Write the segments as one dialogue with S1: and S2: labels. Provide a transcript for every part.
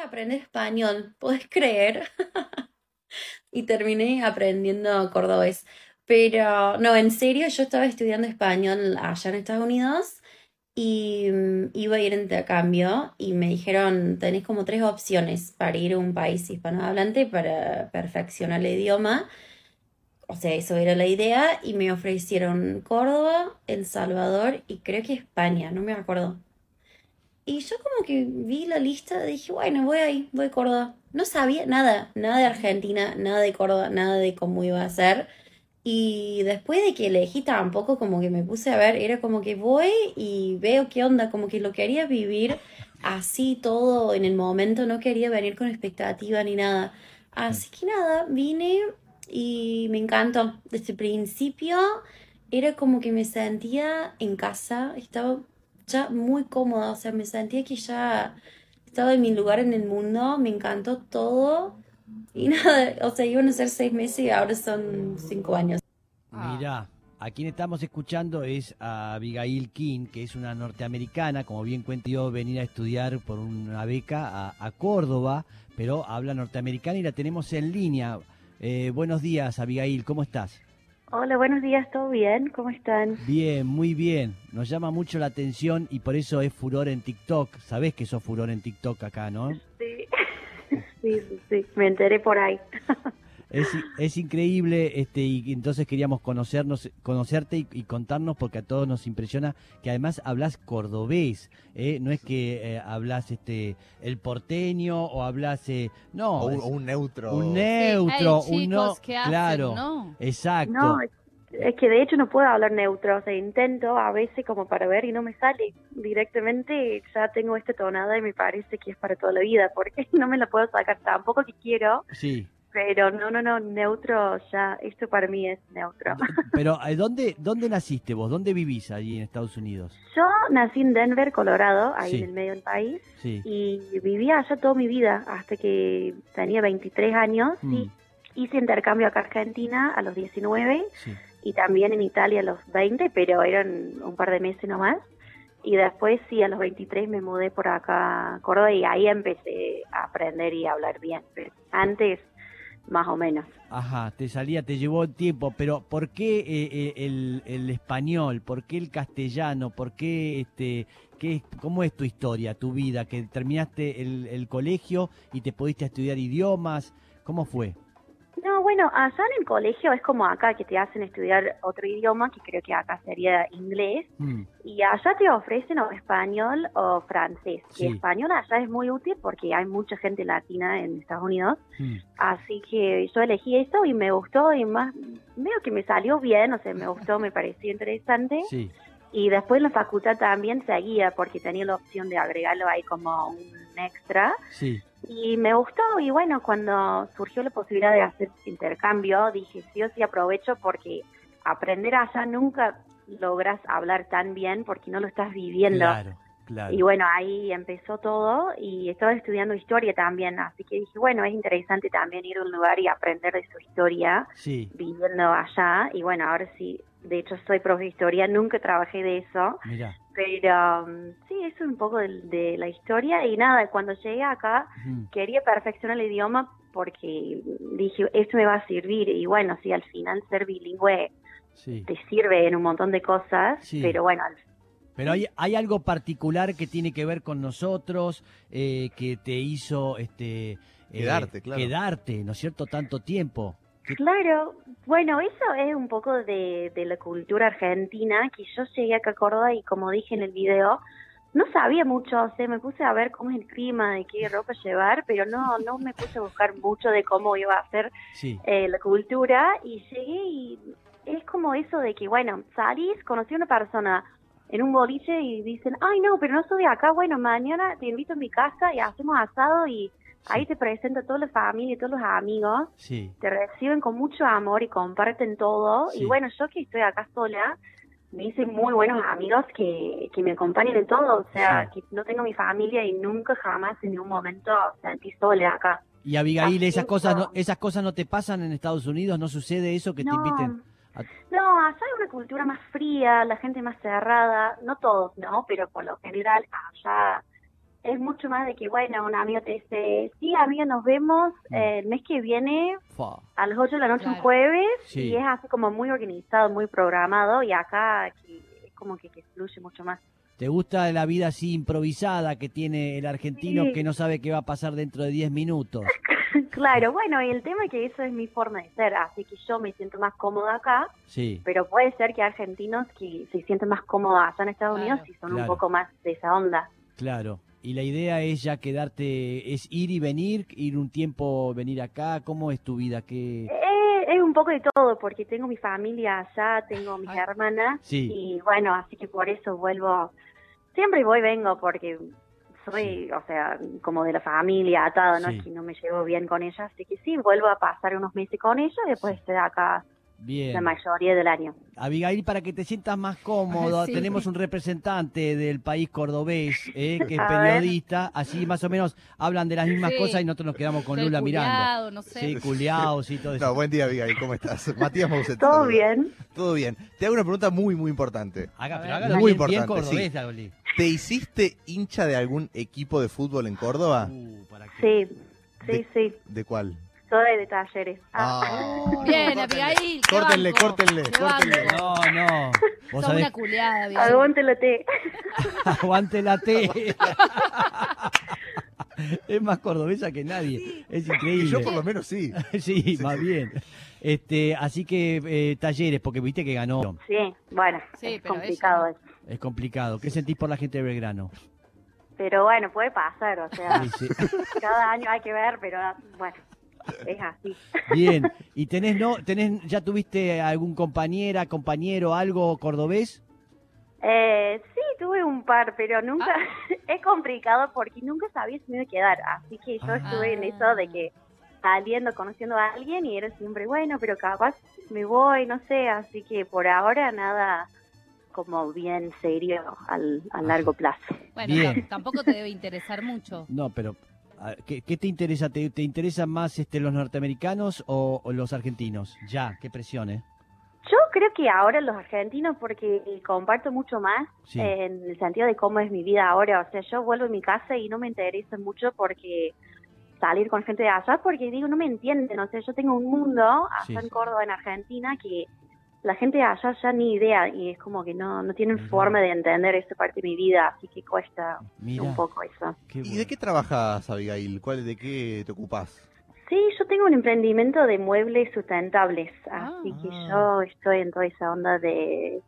S1: a aprender español, ¿puedes creer? y terminé aprendiendo cordobés. Pero no, en serio, yo estaba estudiando español allá en Estados Unidos y mm, iba a ir en intercambio y me dijeron, tenés como tres opciones para ir a un país hispanohablante para perfeccionar el idioma. O sea, eso era la idea y me ofrecieron Córdoba, El Salvador y creo que España, no me acuerdo. Y yo como que vi la lista, dije, bueno, voy ahí, voy a Córdoba. No sabía nada, nada de Argentina, nada de Córdoba, nada de cómo iba a ser. Y después de que elegí tampoco como que me puse a ver, era como que voy y veo qué onda, como que lo quería vivir así todo en el momento, no quería venir con expectativa ni nada. Así que nada, vine y me encantó. Desde el principio era como que me sentía en casa, estaba ya muy cómoda, o sea, me sentía que ya estaba en mi lugar en el mundo, me encantó todo y nada, o sea, iban a ser seis meses y ahora son cinco años.
S2: Ah. Mira, a quien estamos escuchando es a Abigail King, que es una norteamericana, como bien cuento yo, venir a estudiar por una beca a, Córdoba, pero habla norteamericana y la tenemos en línea. Eh, buenos días, Abigail, ¿cómo estás?
S3: Hola, buenos días, ¿todo bien? ¿Cómo están?
S2: Bien, muy bien. Nos llama mucho la atención y por eso es furor en TikTok. Sabés que sos furor en TikTok acá, ¿no?
S3: Sí, sí, sí, me enteré por ahí.
S2: Es, es, increíble, este, y entonces queríamos conocernos, conocerte y, contarnos porque a todos nos impresiona que además hablas cordobés, ¿eh? no es que eh, hablas este el porteño o hablas eh, no,
S4: o un, neutro,
S2: un neutro, un no, claro, exacto.
S3: No, es que de hecho no puedo hablar neutro, o sea, intento a veces como para ver y no me sale directamente, ya tengo esta tonada y me parece que es para toda la vida, porque no me la puedo sacar tampoco que quiero.
S2: Sí.
S3: Pero no, no, no, neutro ya, esto para mí es neutro.
S2: Pero eh, ¿dónde, ¿dónde naciste vos? ¿Dónde vivís allí en Estados Unidos?
S3: Yo nací en Denver, Colorado, ahí en el medio del país. Y vivía allá toda mi vida, hasta que tenía 23 años. Y mm. hice intercambio acá a Argentina a los 19 y también en Italia a los 20, pero eran un par de meses nomás. Y después sí, a los 23 me mudé por acá a Córdoba y ahí empecé a aprender y a hablar bien. Pero antes más o menos.
S2: Ajá, te salía, te llevó tiempo, pero ¿por qué eh, eh, el, el, español? ¿Por qué el castellano? ¿Por qué, este, qué, cómo es tu historia, tu vida? Que terminaste el, el colegio y te pudiste estudiar idiomas, ¿cómo fue?
S3: No, bueno, allá en el colegio es como acá que te hacen estudiar otro idioma, que creo que acá sería inglés, mm. y allá te ofrecen o español o francés. Y español allá es muy útil porque hay mucha gente latina en Estados Unidos, mm. así que yo elegí esto y me gustó y más, veo que me salió bien, o sea, me gustó, me pareció interesante. Y después en la facultad también seguía porque tenía la opción de agregarlo ahí como un extra.
S2: Sí.
S3: Y me gustó y bueno, cuando surgió la posibilidad de hacer intercambio, dije sí o sí aprovecho porque aprender allá nunca logras hablar tan bien porque no lo estás viviendo.
S2: Claro, claro.
S3: Y bueno, ahí empezó todo y estaba estudiando historia también, así que dije, bueno, es interesante también ir a un lugar y aprender de su historia viviendo allá. Y bueno, ahora sí, de hecho soy profe de historia, nunca trabajé de eso.
S2: Mira.
S3: Pero um, sí, eso es un poco de, la historia y nada, cuando llegué acá quería perfeccionar el idioma porque dije, esto me va a servir y bueno, sí, al final ser bilingüe te sirve en un montón de cosas, pero bueno.
S2: Pero hay, hay algo particular que tiene que ver con nosotros, eh, que te hizo este,
S4: quedarte, claro.
S2: quedarte, ¿no es cierto?, tanto tiempo.
S3: Claro, bueno, eso es un poco de, la cultura argentina, que yo llegué acá a Córdoba y como dije en el video, no sabía mucho, o sea, me puse a ver cómo es el clima, de qué ropa llevar, pero no, no me puse a buscar mucho de cómo iba a ser eh, la cultura y llegué y es como eso de que, bueno, salís, conocí a una persona en un boliche y dicen, ay no, pero no soy de acá, bueno, mañana te invito a mi casa y hacemos asado y Ahí te presenta toda la familia y todos los amigos.
S2: Sí.
S3: Te reciben con mucho amor y comparten todo. Y bueno, yo que estoy acá sola, me hice muy buenos amigos que, que me acompañan en todo. O sea, que no tengo mi familia y nunca jamás en ningún momento sentí sola acá.
S2: Y Abigail, esas cosas, no, esas cosas no te pasan en Estados Unidos, no sucede eso que te inviten.
S3: No, allá hay una cultura más fría, la gente más cerrada, no todos, ¿no? Pero por lo general allá es mucho más de que, bueno, un amigo te dice, sí, amiga, nos vemos
S2: Mm.
S3: eh, el mes que viene a las 8 de la noche un jueves
S2: Sí.
S3: y es así como muy organizado, muy programado y acá que- es como que, que fluye mucho más.
S2: ¿Te gusta la vida así improvisada que tiene el argentino
S3: Sí.
S2: que no sabe qué va a pasar dentro de 10 minutos?
S3: claro, bueno, y el tema es que eso es mi forma de ser, así que yo me siento más cómoda acá,
S2: Sí,
S3: pero puede ser que argentinos que se sienten más cómodos allá en Estados
S5: Claro.
S3: Unidos y son
S2: Claro.
S3: un poco más de esa onda.
S2: Claro. Y la idea es ya quedarte, es ir y venir, ir un tiempo, venir acá. ¿Cómo es tu vida? ¿Qué?
S3: Eh, es un poco de todo, porque tengo mi familia allá, tengo mis
S5: Ay.
S3: hermanas,
S2: Sí.
S3: y bueno, así que por eso vuelvo, siempre voy, vengo, porque soy, o sea, como de la familia, atada, no
S2: Sí.
S3: es que no me llevo bien con ella, así que sí, vuelvo a pasar unos meses con ella y después estoy acá
S2: Bien.
S3: la mayoría del año.
S2: Abigail, para que te sientas más cómodo,
S5: Sí.
S2: tenemos un representante del país cordobés, eh, que es
S3: A ver.
S2: periodista, así más o menos hablan de las mismas
S5: Sí.
S2: cosas y nosotros nos quedamos con
S5: Soy
S2: Lula mirando.
S5: culiado, no sé.
S2: Sí, culiados y todo eso.
S4: No, buen día, Abigail, ¿cómo estás? Matías Mouset.
S3: ¿Todo bien?
S4: Todo bien. Te hago una pregunta muy, muy importante.
S2: Haga, pero hágalo
S4: Muy
S2: bien, bien
S4: importante,
S2: cordobés,
S4: sí. ¿Te hiciste hincha de algún equipo de fútbol en Córdoba?
S2: Uh, ¿para qué?
S3: Sí, sí, sí,
S4: ¿De cuál?
S3: Soy de talleres. Ah.
S4: Ah.
S5: Bien,
S4: Córtenle,
S5: Abigail.
S4: Córtenle, córtenle, córtenle.
S2: No, no. Vos sabés,
S5: una culiada, Abigail.
S3: Aguante la té.
S2: aguante la T. es más cordobesa que nadie. Es
S4: Y
S2: increíble.
S4: yo por lo menos sí.
S2: sí, más bien. Este, así que eh, talleres, porque viste que ganó.
S3: Sí, bueno,
S5: Sí,
S3: es
S5: pero
S3: complicado
S5: ella
S3: eso.
S2: Es complicado. ¿Qué sentís por la gente de Belgrano?
S3: Pero bueno, puede pasar, o sea,
S2: Sí, sí.
S3: cada año hay que ver, pero bueno, es así.
S2: Bien. ¿Y tenés no, tenés, ya tuviste algún compañera, compañero, algo cordobés?
S3: Eh, sí, tuve un par, pero nunca,
S5: Ah.
S3: es complicado porque nunca sabía si me iba a quedar, así que yo
S2: Ah.
S3: estuve en eso de que saliendo, conociendo a alguien y era siempre, bueno, pero capaz me voy, no sé, así que por ahora nada como bien serio al, a largo plazo.
S5: Bueno, tampoco te debe interesar mucho.
S2: No, pero ¿qué, qué te interesa? ¿Te, te interesan más este, los norteamericanos o, o los argentinos? Ya, qué presión, ¿eh?
S3: Yo creo que ahora los argentinos, porque comparto mucho más
S2: Sí.
S3: en el sentido de cómo es mi vida ahora. O sea, yo vuelvo a mi casa y no me interesa mucho porque salir con gente de allá, porque digo, no me entienden. O sea, yo tengo un mundo allá
S2: Sí.
S3: en Córdoba, en Argentina, que la gente de allá ya ni idea y es como que no, no tienen forma de entender esa parte de mi vida, así que cuesta
S2: Mira,
S3: un poco eso.
S2: qué
S4: ¿Y de qué trabajas, Abigail? ¿Cuál, ¿De qué te ocupás?
S3: Sí, yo tengo un emprendimiento de muebles sustentables, así
S2: Ah.
S3: que yo estoy en toda esa onda de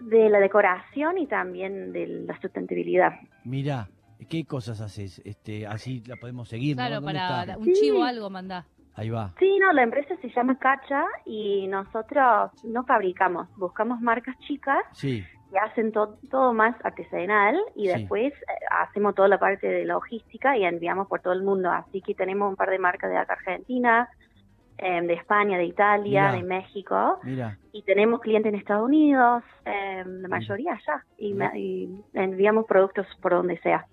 S3: de la decoración y también de la sustentabilidad.
S2: Mira, ¿qué cosas haces? Este, así la podemos seguir.
S5: Claro,
S2: ¿Dónde
S5: para
S2: está?
S5: un chivo
S3: Sí.
S5: algo mandá.
S2: Ahí va.
S3: Sí, no, la empresa se llama Cacha y nosotros no fabricamos, buscamos marcas chicas
S2: Sí,
S3: que hacen to- todo más artesanal y
S2: Sí.
S3: después eh, hacemos toda la parte de logística y enviamos por todo el mundo. Así que tenemos un par de marcas de acá Argentina, eh, de España, de Italia,
S2: Mirá.
S3: de México. y tenemos clientes en Estados Unidos, eh, la mayoría allá, y enviamos productos por donde sea.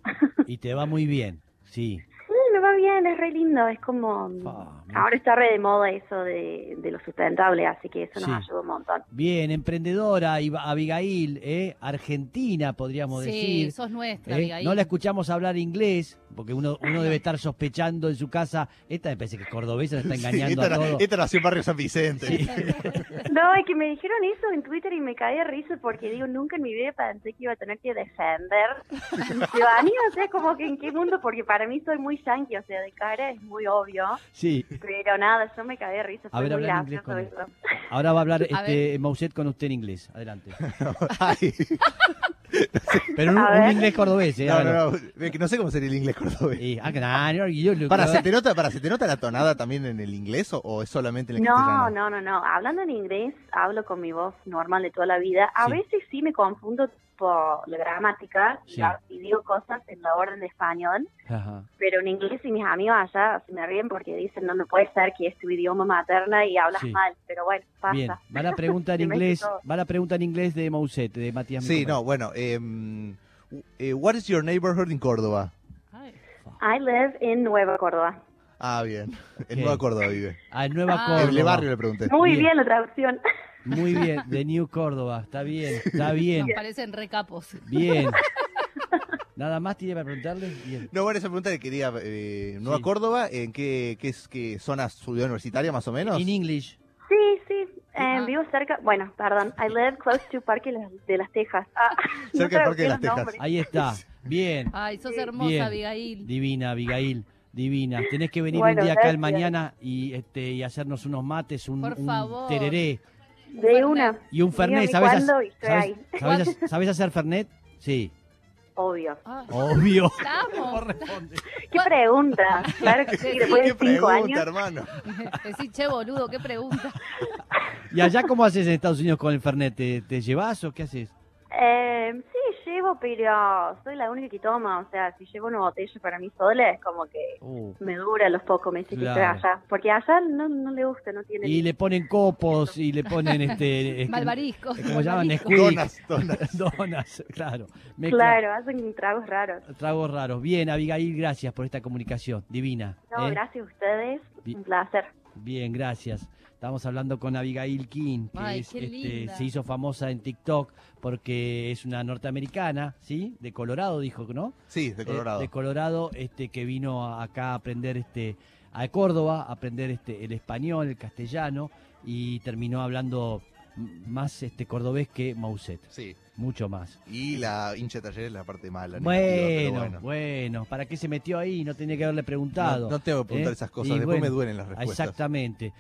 S2: Y te va muy bien, sí.
S3: Sí, va bien, es re lindo, es como...
S2: Fa, mira.
S3: Ahora está re de moda eso de, de lo sustentable, así que eso nos
S2: Sí.
S3: ayuda un montón.
S2: Bien, emprendedora, Iba- Abigail, ¿eh? Argentina, podríamos
S5: Sí,
S2: decir.
S5: sos nuestra,
S2: ¿eh?
S5: Abigail.
S2: No la escuchamos hablar inglés, porque uno, uno debe estar sospechando en su casa. Esta me parece que es cordobesa, se está
S4: Sí,
S2: engañando
S4: esta,
S2: a todos.
S4: esta nació en Barrio San Vicente.
S2: Sí.
S3: No, es que me dijeron eso en Twitter y me caí de risa porque digo, nunca en mi vida pensé que iba a tener que defender ciudadanía, o sea, como que en qué mundo, porque para mí soy muy yankee, o sea, de cara es muy obvio,
S2: Sí,
S3: pero nada, yo me caí de risa,
S2: A ver, en inglés con él. ahora va a hablar
S5: A
S2: este, Mouset con usted en inglés. Adelante. Pero un,
S3: A
S2: inglés cordobés, ¿eh?
S4: no, no, no, no sé cómo sería el inglés cordobés.
S2: Y, ah,
S4: Para, ¿se te nota, para, ¿se te nota la tonada también en el inglés o, o es solamente en el
S3: No,
S4: castellano?
S3: no, no, no. Hablando en inglés, hablo con mi voz normal de toda la vida. A
S2: Sí.
S3: veces sí me confundo por la gramática y,
S2: Sí.
S3: la- y digo cosas en la orden de español,
S2: Ajá.
S3: pero en inglés y mis amigos allá se me ríen porque dicen, no, no puede ser que es tu idioma materna y hablas
S2: Sí.
S3: mal, pero bueno, pasa.
S2: Bien, va la pregunta en inglés, va la pregunta en inglés de Mouset, de Matías
S4: Sí, no, bueno. em, eh, what is your neighborhood in Córdoba?
S3: I live in Nueva Córdoba.
S4: Ah, bien. En
S2: Ok.
S4: Nueva Córdoba vive.
S2: Ah, en Nueva
S5: Ah.
S2: Córdoba.
S4: En el barrio le pregunté.
S3: Muy
S2: Bien.
S3: bien, la traducción.
S2: Muy bien, de New Córdoba, está bien, está bien,
S5: Nos parecen recapos.
S2: bien. ¿Nada más tiene para preguntarle? Bien.
S4: No, bueno, esa pregunta que quería. Eh, Nueva
S2: Sí.
S4: Córdoba, ¿en qué, qué, es, qué zona ciudad universitaria más o menos?
S2: In English.
S3: Sí, sí. eh,
S5: Ah.
S3: Vivo cerca, bueno, perdón, I live close to Parque de las Tejas. Ah, no
S4: Cerca del Parque de las Tejas.
S3: nombres.
S2: Ahí está. Bien.
S5: Ay, sos
S3: Sí.
S5: hermosa,
S2: Bien.
S5: Abigail.
S2: Divina, Abigail. Divina. Tenés que venir
S3: Bueno,
S2: un día acá al
S3: gracias.
S2: mañana y este y hacernos unos mates, un,
S5: Por
S2: un
S5: favor.
S2: tereré
S3: De una.
S2: y un fernet.
S3: Dígame
S2: ¿Sabes, sabes- hacer fernet? Sí.
S3: Obvio.
S5: Ah,
S2: Obvio.
S5: Estamos.
S2: responde.
S3: ¿Qué pregunta? Claro que sí,
S5: ¿Qué
S3: después de
S4: ¿Qué
S3: cinco
S4: pregunta,
S3: años.
S4: hermano?
S5: Decí, che, boludo, qué pregunta.
S2: ¿Y allá cómo haces en Estados Unidos con el fernet? ¿Te, te llevas o qué haces?
S3: Eh, sí, llevo, pero soy la única que toma. O sea, si llevo una botella para mí sola, es como que
S2: Uh.
S3: me dura los pocos meses
S2: Claro.
S3: que estoy allá. Porque allá no, no le gusta, no tiene.
S2: Y le ponen copos y le ponen este. es-
S5: Malvariscos.
S2: ¿Cómo llaman?
S4: Donas, donas.
S2: Donas, claro. Mezcla-
S3: Claro, hacen tragos raros.
S2: Tragos raros. Bien, Abigail, gracias por esta comunicación. Divina.
S3: No,
S2: ¿eh?
S3: gracias a ustedes. Un placer.
S2: Bien, gracias. Estamos hablando con Abigail King, que
S5: Ay,
S2: es, este, se hizo famosa en TikTok porque es una norteamericana, ¿sí? De Colorado, dijo, ¿no?
S4: Sí, de
S2: Eh,
S4: Colorado.
S2: de Colorado, este, que vino acá a aprender este, a Córdoba, a aprender este, el español, el castellano, y terminó hablando más este cordobés que Mauset,
S4: Sí.
S2: mucho más.
S4: Y la hincha de talleres es la parte mala. pero
S2: Bueno, bueno, ¿para qué se metió ahí? No tenía que haberle preguntado.
S4: No, no tengo que preguntar
S2: ¿Eh?
S4: esas cosas,
S2: Y
S4: después
S2: bueno,
S4: me duelen las respuestas.
S2: Exactamente.